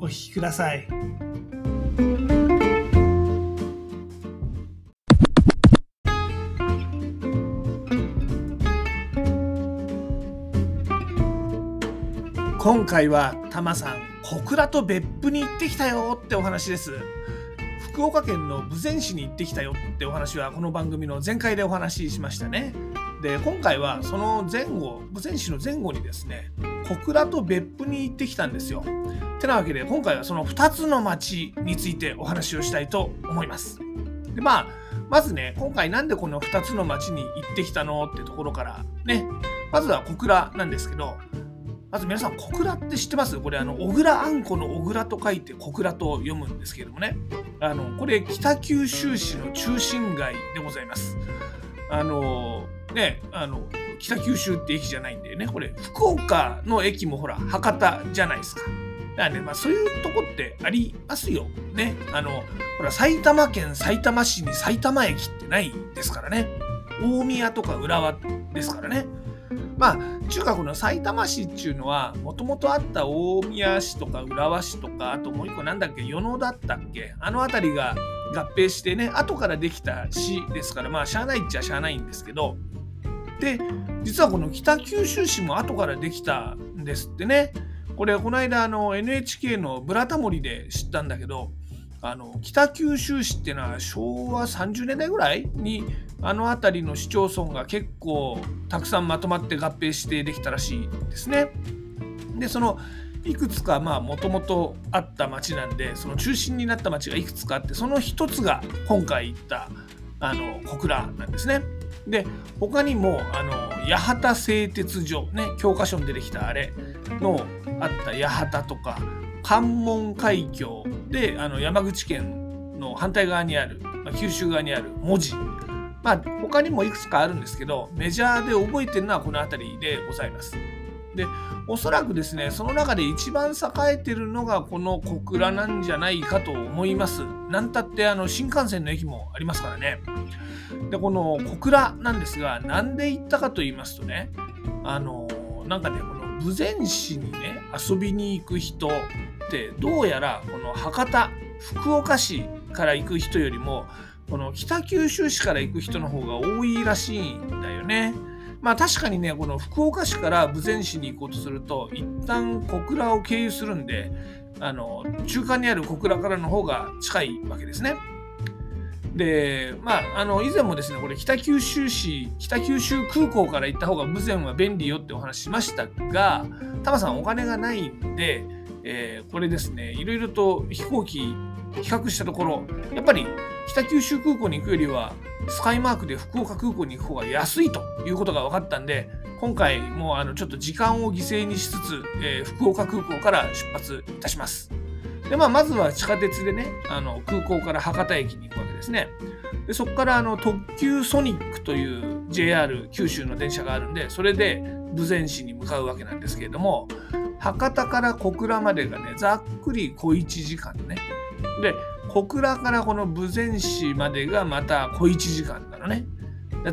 お聞きください。今回はタマさん小倉と別府に行ってきたよってお話です。福岡県の豊前市に行ってきたよってお話はこの番組の前回でお話ししましたね。で今回はその前後豊前市の前後にですね小倉と別府に行ってきたんですよ。てなわけで今回はその2つの町についてお話をしたいと思いますでまあまずね今回なんでこの2つの町に行ってきたのってところからねまずは小倉なんですけどまず皆さん、小倉って知ってます？これ、あの、小倉あんこの小倉と書いて小倉と読むんですけれどもね。あの、これ、北九州市の中心街でございます。あの、ね、あの、北九州って駅じゃないんだよね。これ、福岡の駅もほら、博多じゃないですか。だからね、まあそういうとこってありますよ。ね。あの、ほら、埼玉県埼玉市に埼玉駅ってないですからね。大宮とか浦和ですからね。まあ中学の埼玉市っていうのはもともとあった大宮市とか浦和市とかあともう一個なんだっけ与野だったっけ？あの辺りが合併してね後からできた市ですからまあしゃあないっちゃしゃあないんですけどで実はこの北九州市も後からできたんですってねこれこの間あの NHK の「ブラタモリ」で知ったんだけどあの北九州市っていうのは昭和30年代ぐらいにあの辺りの市町村が結構たくさんまとまって合併してできたらしいですね。でそのいくつかまあもともとあった町なんでその中心になった町がいくつかあってその一つが今回行ったあの小倉なんですね。で他にもあの八幡製鉄所ね教科書に出てきたあれのあった八幡とか関門海峡であの山口県の反対側にある、まあ、九州側にある文字まあ他にもいくつかあるんですけどメジャーで覚えてるのはこの辺りでございます。でおそらくですねその中で一番栄えてるのがこの小倉なんじゃないかと思います。なんたってあの新幹線の駅もありますからね。でこの小倉なんですがなんで行ったかと言いますとねあのなんかねこの豊前市にね遊びに行く人ってどうやらこの博多福岡市から行く人よりもこの北九州市から行く人の方が多いらしいんだよね。まあ確かにねこの福岡市から豊前市に行こうとすると一旦小倉を経由するんであの中間にある小倉からの方が近いわけですね。でまああの以前もですねこれ北九州市北九州空港から行った方が豊前は便利よってお話しましたがタマさんお金がないんで、えーこれですねいろいろと飛行機比較したところやっぱり北九州空港に行くよりはスカイマークで福岡空港に行く方が安いということが分かったんで今回もうあのちょっと時間を犠牲にしつつ、えー福岡空港から出発いたします。でまあ、まずは地下鉄でねあの空港から博多駅に行くわけですね。でそこからあの特急ソニックという JR 九州の電車があるんでそれで豊前市に向かうわけなんですけれども博多から小倉までがねざっくり小1時間ね。で小倉からこの豊前市までがまた小1時間なのね。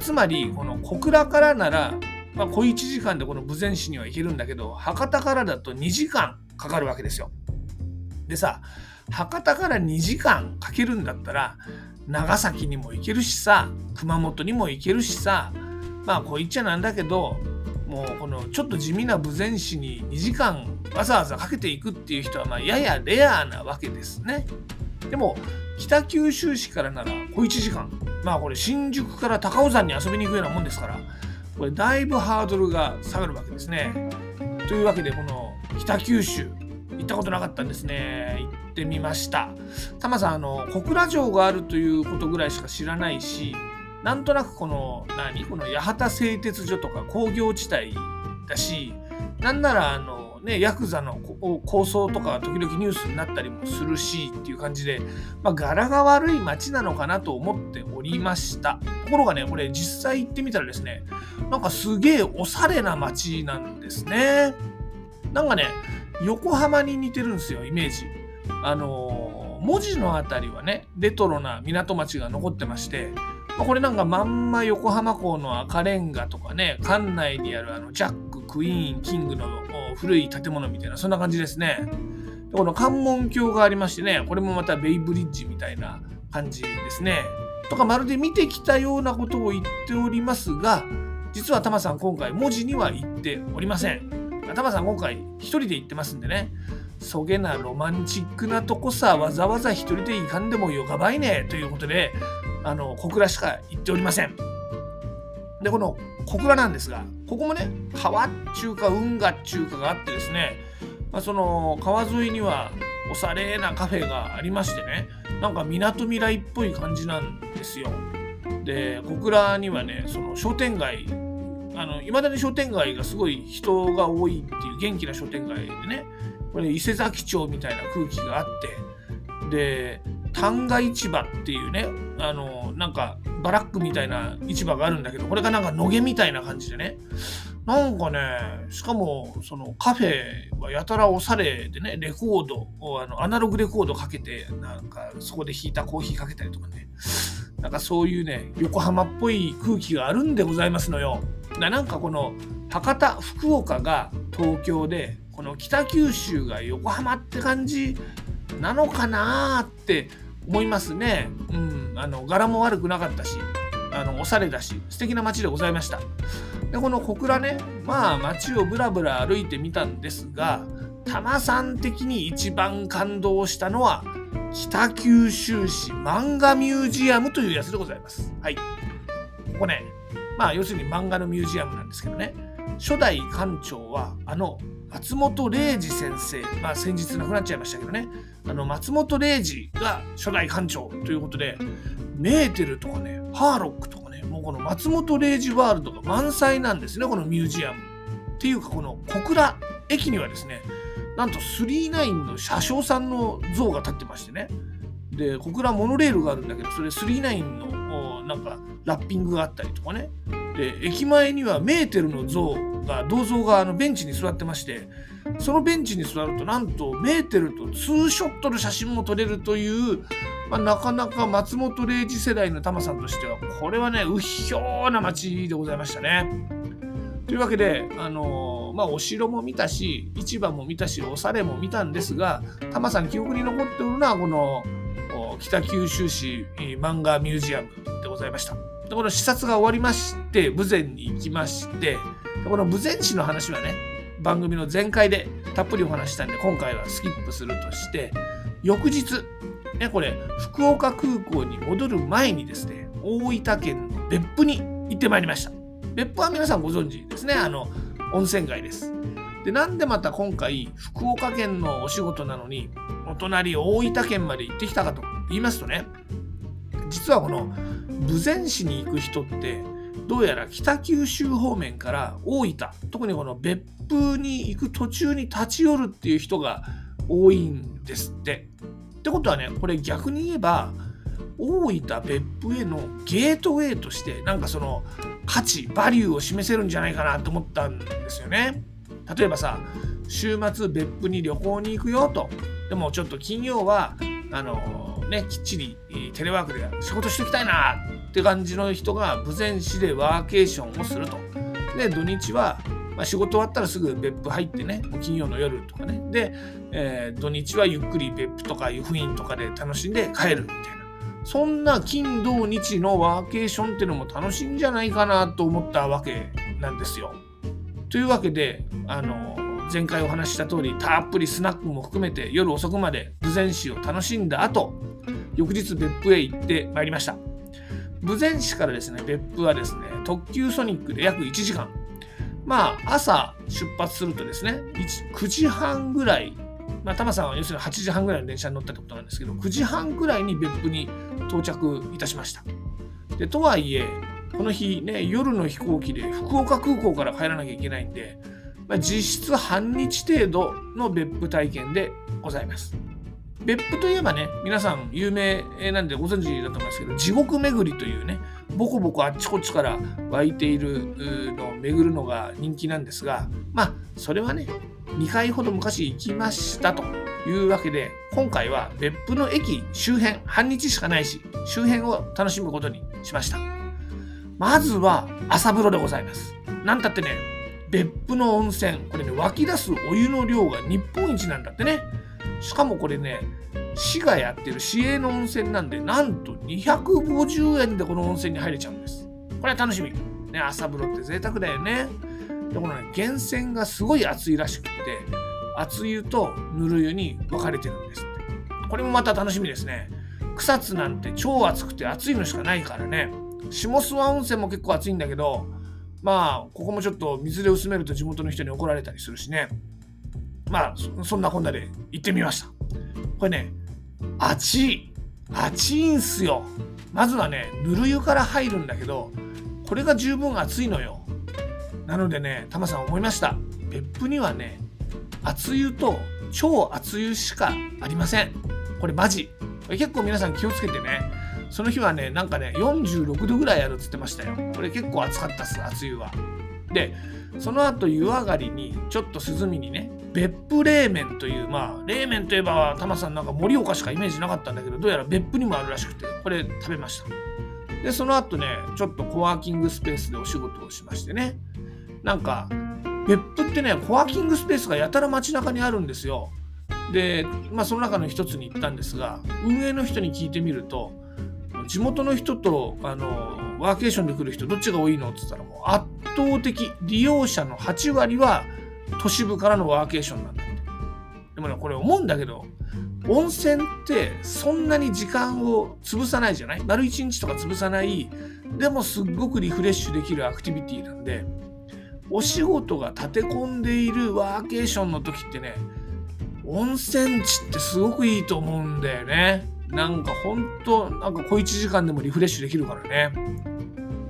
つまりこの小倉からなら、まあ、小1時間でこの豊前市には行けるんだけど博多からだと2時間かかるわけですよ。でさ博多から2時間かけるんだったら長崎にも行けるしさ熊本にも行けるしさまあこう言っちゃなんだけどもうこのちょっと地味な豊前市に2時間わざわざかけていくっていう人はまややレアなわけですね。でも北九州市からなら小1時間まあこれ新宿から高尾山に遊びに行くようなもんですからこれだいぶハードルが下がるわけですね。というわけでこの北九州行ったことなかったんですね行ってみましたタマさんあの小倉城があるということぐらいしか知らないしなんとなくこの何？この八幡製鉄所とか工業地帯だしなんならあのね、ヤクザの構想とか時々ニュースになったりもするしっていう感じで、まあ、柄が悪い街なのかなと思っておりました。ところがね、これ実際行ってみたらですね、なんかすげえおしゃれな街なんですね。なんかね、横浜に似てるんですよ、イメージ。あの、文字のあたりはね、レトロな港町が残ってまして、これなんかまんま横浜港の赤レンガとかね、館内にあるあのジャック、クイーン、キングの古い建物みたいな、そんな感じですね。でこの関門橋がありましてね、これもまたベイブリッジみたいな感じですね。とかまるで見てきたようなことを言っておりますが、実はタマさん今回文字には言っておりません。タマさん今回一人で行ってますんでね、そげなロマンチックなとこさ、わざわざ一人で行かんでもよかばいね、ということで、あの小倉しか行っておりません。でこの小倉なんですがここもね川っちゅうか運河っちゅうかがあってですね、まあ、その川沿いにはおしゃれなカフェがありましてねなんかみなとみらいっぽい感じなんですよ。で小倉にはねその商店街あの未だに商店街がすごい人が多いっていう元気な商店街でねこれ伊勢崎町みたいな空気があってで旦過市場っていうねあのなんかバラックみたいな市場があるんだけどこれがなんか野毛みたいな感じでねなんかねしかもそのカフェはやたらおしゃれでねレコードをあのアナログレコードかけてなんかそこで引いたコーヒーかけたりとかねなんかそういうね横浜っぽい空気があるんでございますのよ。なんかこの博多福岡が東京でこの北九州が横浜って感じなのかなって思いますね。うん、あの柄も悪くなかったし、あのおしゃれだし、素敵な街でございました。で、この小倉ね、まあ街をぶらぶら歩いてみたんですが、多摩さん的に一番感動したのは、北九州市漫画ミュージアムというやつでございます。はい。ここね、まあ要するに漫画のミュージアムなんですけどね、初代館長はあの松本零士先生、まあ、先日亡くなっちゃいましたけどね。あの松本零士が初代館長ということでメーテルとかねハーロックとかねもうこの松本零士ワールドが満載なんですねこのミュージアム。っていうかこの小倉駅にはですねなんと39の車掌さんの像が立ってましてね。で小倉モノレールがあるんだけどそれ39のなんかラッピングがあったりとかね。で駅前にはメーテルの像が銅像があのベンチに座ってましてそのベンチに座るとなんとメーテルとツーショットの写真も撮れるという、まあ、なかなか松本零士世代のタマさんとしてはこれはねうひょうな街でございましたね。というわけで、あのー、まあ、お城も見たし市場も見たしおしゃれも見たんですがタマさん記憶に残っておるのはこの北九州市漫画ミュージアムでございました。でこの視察が終わりまして豊前に行きましてこの豊前市の話はね番組の前回でたっぷりお話したんで今回はスキップするとして翌日ねこれ福岡空港に戻る前にですね大分県の別府に行ってまいりました。別府は皆さんご存知ですね。あの温泉街です。でなんでまた今回福岡県のお仕事なのにお隣大分県まで行ってきたかと言いますとね実はこの豊前市に行く人ってどうやら北九州方面から大分特にこの別府に行く途中に立ち寄るっていう人が多いんですって。ってことはねこれ逆に言えば大分別府へのゲートウェイとしてなんかその価値バリューを示せるんじゃないかなと思ったんですよね。例えばさ週末別府に旅行に行くよとでもちょっと金曜はあのねきっちりテレワークで仕事しておきたいなって感じの人が豊前市でワーケーションをすると。で土日は、まあ、仕事終わったらすぐ別府入ってね金曜の夜とかねで、えー、土日はゆっくり別府とか湯布院とかで楽しんで帰るみたいなそんな金土日のワーケーションっていうのも楽しいんじゃないかなと思ったわけなんですよ。というわけであの前回お話しした通りたっぷりスナックも含めて夜遅くまで豊前市を楽しんだ後翌日別府へ行ってまいりました。豊前市からですね、別府はですね、特急ソニックで約1時間。まあ、朝出発するとですね、9時半ぐらい、まあ、タマさんは要するに8時半ぐらいの電車に乗ったってことなんですけど、9時半ぐらいに別府に到着いたしました。で、とはいえ、この日ね、夜の飛行機で福岡空港から帰らなきゃいけないんで、まあ、実質半日程度の別府体験でございます。別府といえばね、皆さん有名なんでご存知だと思いますけど、地獄巡りというね、ボコボコあっちこっちから湧いているのを巡るのが人気なんですが、まあ、それはね、2回ほど昔行きましたというわけで、今回は別府の駅周辺、半日しかないし、周辺を楽しむことにしました。まずは朝風呂でございます。なんたってね、別府の温泉、これね、湧き出すお湯の量が日本一なんだってね。しかもこれね、市がやってる市営の温泉なんで、なんと250円でこの温泉に入れちゃうんです。これは楽しみ。ね、朝風呂って贅沢だよね。で、このね、源泉がすごい熱いらしくて、熱湯とぬる湯に分かれてるんですって。これもまた楽しみですね。草津なんて超熱くて熱いのしかないからね。下諏訪温泉も結構熱いんだけど、まあ、ここもちょっと水で薄めると地元の人に怒られたりするしね。まあ、そんなこんなで行ってみました。これね、熱い。熱いんすよ。まずはね、ぬる湯から入るんだけど、これが十分熱いのよ。なのでね、タマさん思いました。別府にはね、熱湯と超熱湯しかありません。これマジ。結構皆さん気をつけてね。その日はね、なんかね、46度ぐらいあるっつってましたよ。これ結構暑かったっす、熱湯は。で、その後湯上がりにちょっと涼みにね別府冷麺というまあ冷麺といえばタマさんなんか盛岡しかイメージなかったんだけどどうやら別府にもあるらしくてこれ食べました。でその後ねちょっとコワーキングスペースでお仕事をしましてね。なんか別府ってねコワーキングスペースがやたら街中にあるんですよ。でまあその中の一つに行ったんですが運営の人に聞いてみると地元の人とあのワーケーションで来る人どっちが多いのって言ったらもう圧倒的利用者の8割は都市部からのワーケーションなんだってでもねこれ思うんだけど温泉ってそんなに時間を潰さないじゃない？丸1日とか潰さないでもすっごくリフレッシュできるアクティビティなんでお仕事が立て込んでいるワーケーションの時ってね温泉地ってすごくいいと思うんだよね。なんかほんと、なんか小1時間でもリフレッシュできるからね。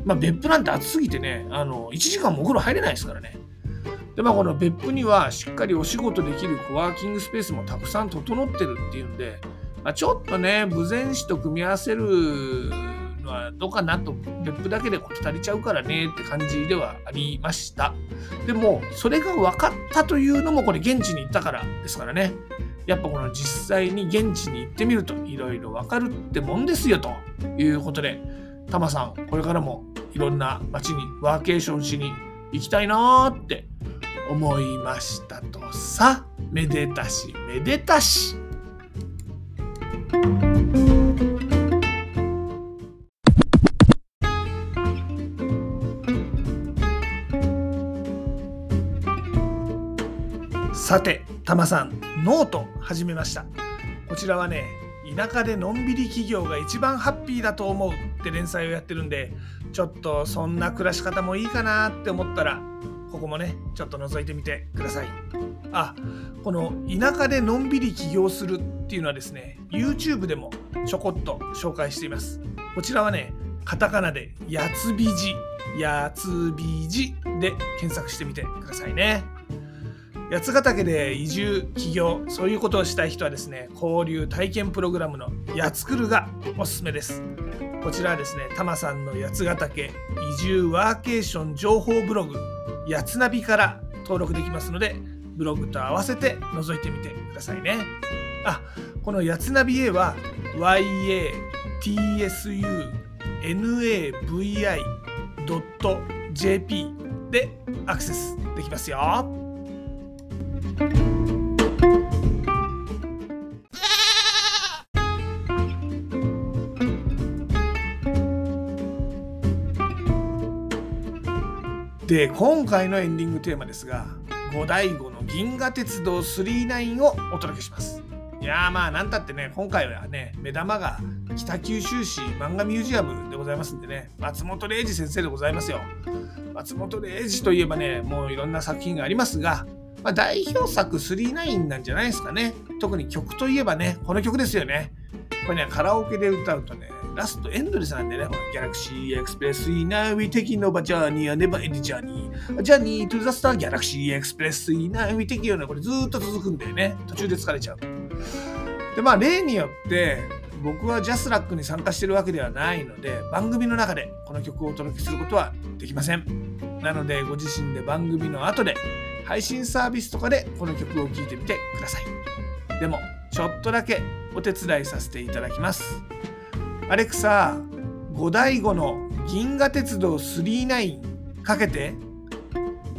まあ別府なんて暑すぎてね、あの、1時間もお風呂入れないですからね。で、まあこの別府にはしっかりお仕事できるコワーキングスペースもたくさん整ってるっていうんで、まあ、ちょっとね、豊前市と組み合わせるのはどうかなと、別府だけでこと足りちゃうからねって感じではありました。でも、それが分かったというのもこれ現地に行ったからですからね。やっぱこの実際に現地に行ってみるといろいろわかるってもんですよということで、タマさん、これからもいろんな街にワーケーションしに行きたいなーって思いましたとさ、めでたしめでたし。さて、タマさん、ノート始めました。こちらはね、田舎でのんびり起業が一番ハッピーだと思うって連載をやってるんで、ちょっとそんな暮らし方もいいかなって思ったら、ここもね、ちょっと覗いてみてください。あ、この田舎でのんびり起業するっていうのはですね、YouTube でもちょこっと紹介しています。こちらはね、カタカナでやつびじ、やつびじで検索してみてくださいね。八ヶ岳で移住起業そういうことをしたい人はですね交流体験プログラムのやつくるがおすすめですこちらはですねタマさんの八ヶ岳移住ワーケーション情報ブログやつナビから登録できますのでブログと合わせて覗いてみてくださいねあこのやつナビ A は yatsunavi.jp でアクセスできますよ。で今回のエンディングテーマですが五醍醐の銀河鉄道999をお届けします。いやまあなんたってね今回はね目玉が北九州市漫画ミュージアムでございますんでね松本零士先生でございますよ。松本零士といえばねもういろんな作品がありますがまあ、代表作スリーナインなんじゃないですかね。特に曲といえばね、この曲ですよね。これね、カラオケで歌うとね、ラストエンドレスなんでね、 Galaxy Express three nine will take you on a journey, a never ending journey. Journey to the stars, Galaxy Express three nine will take you on これずっと続くんだよね。途中で疲れちゃう。で、まあ例によって、僕はジャスラックに参加してるわけではないので、番組の中でこの曲をお届けすることはできません。なので、ご自身で番組の後で、配信サービスとかでこの曲を聴いてみてください。でも、ちょっとだけお手伝いさせていただきます。アレクサ、五醍醐の銀河鉄道39かけて。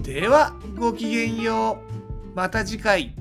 では、ごきげんよう。また次回。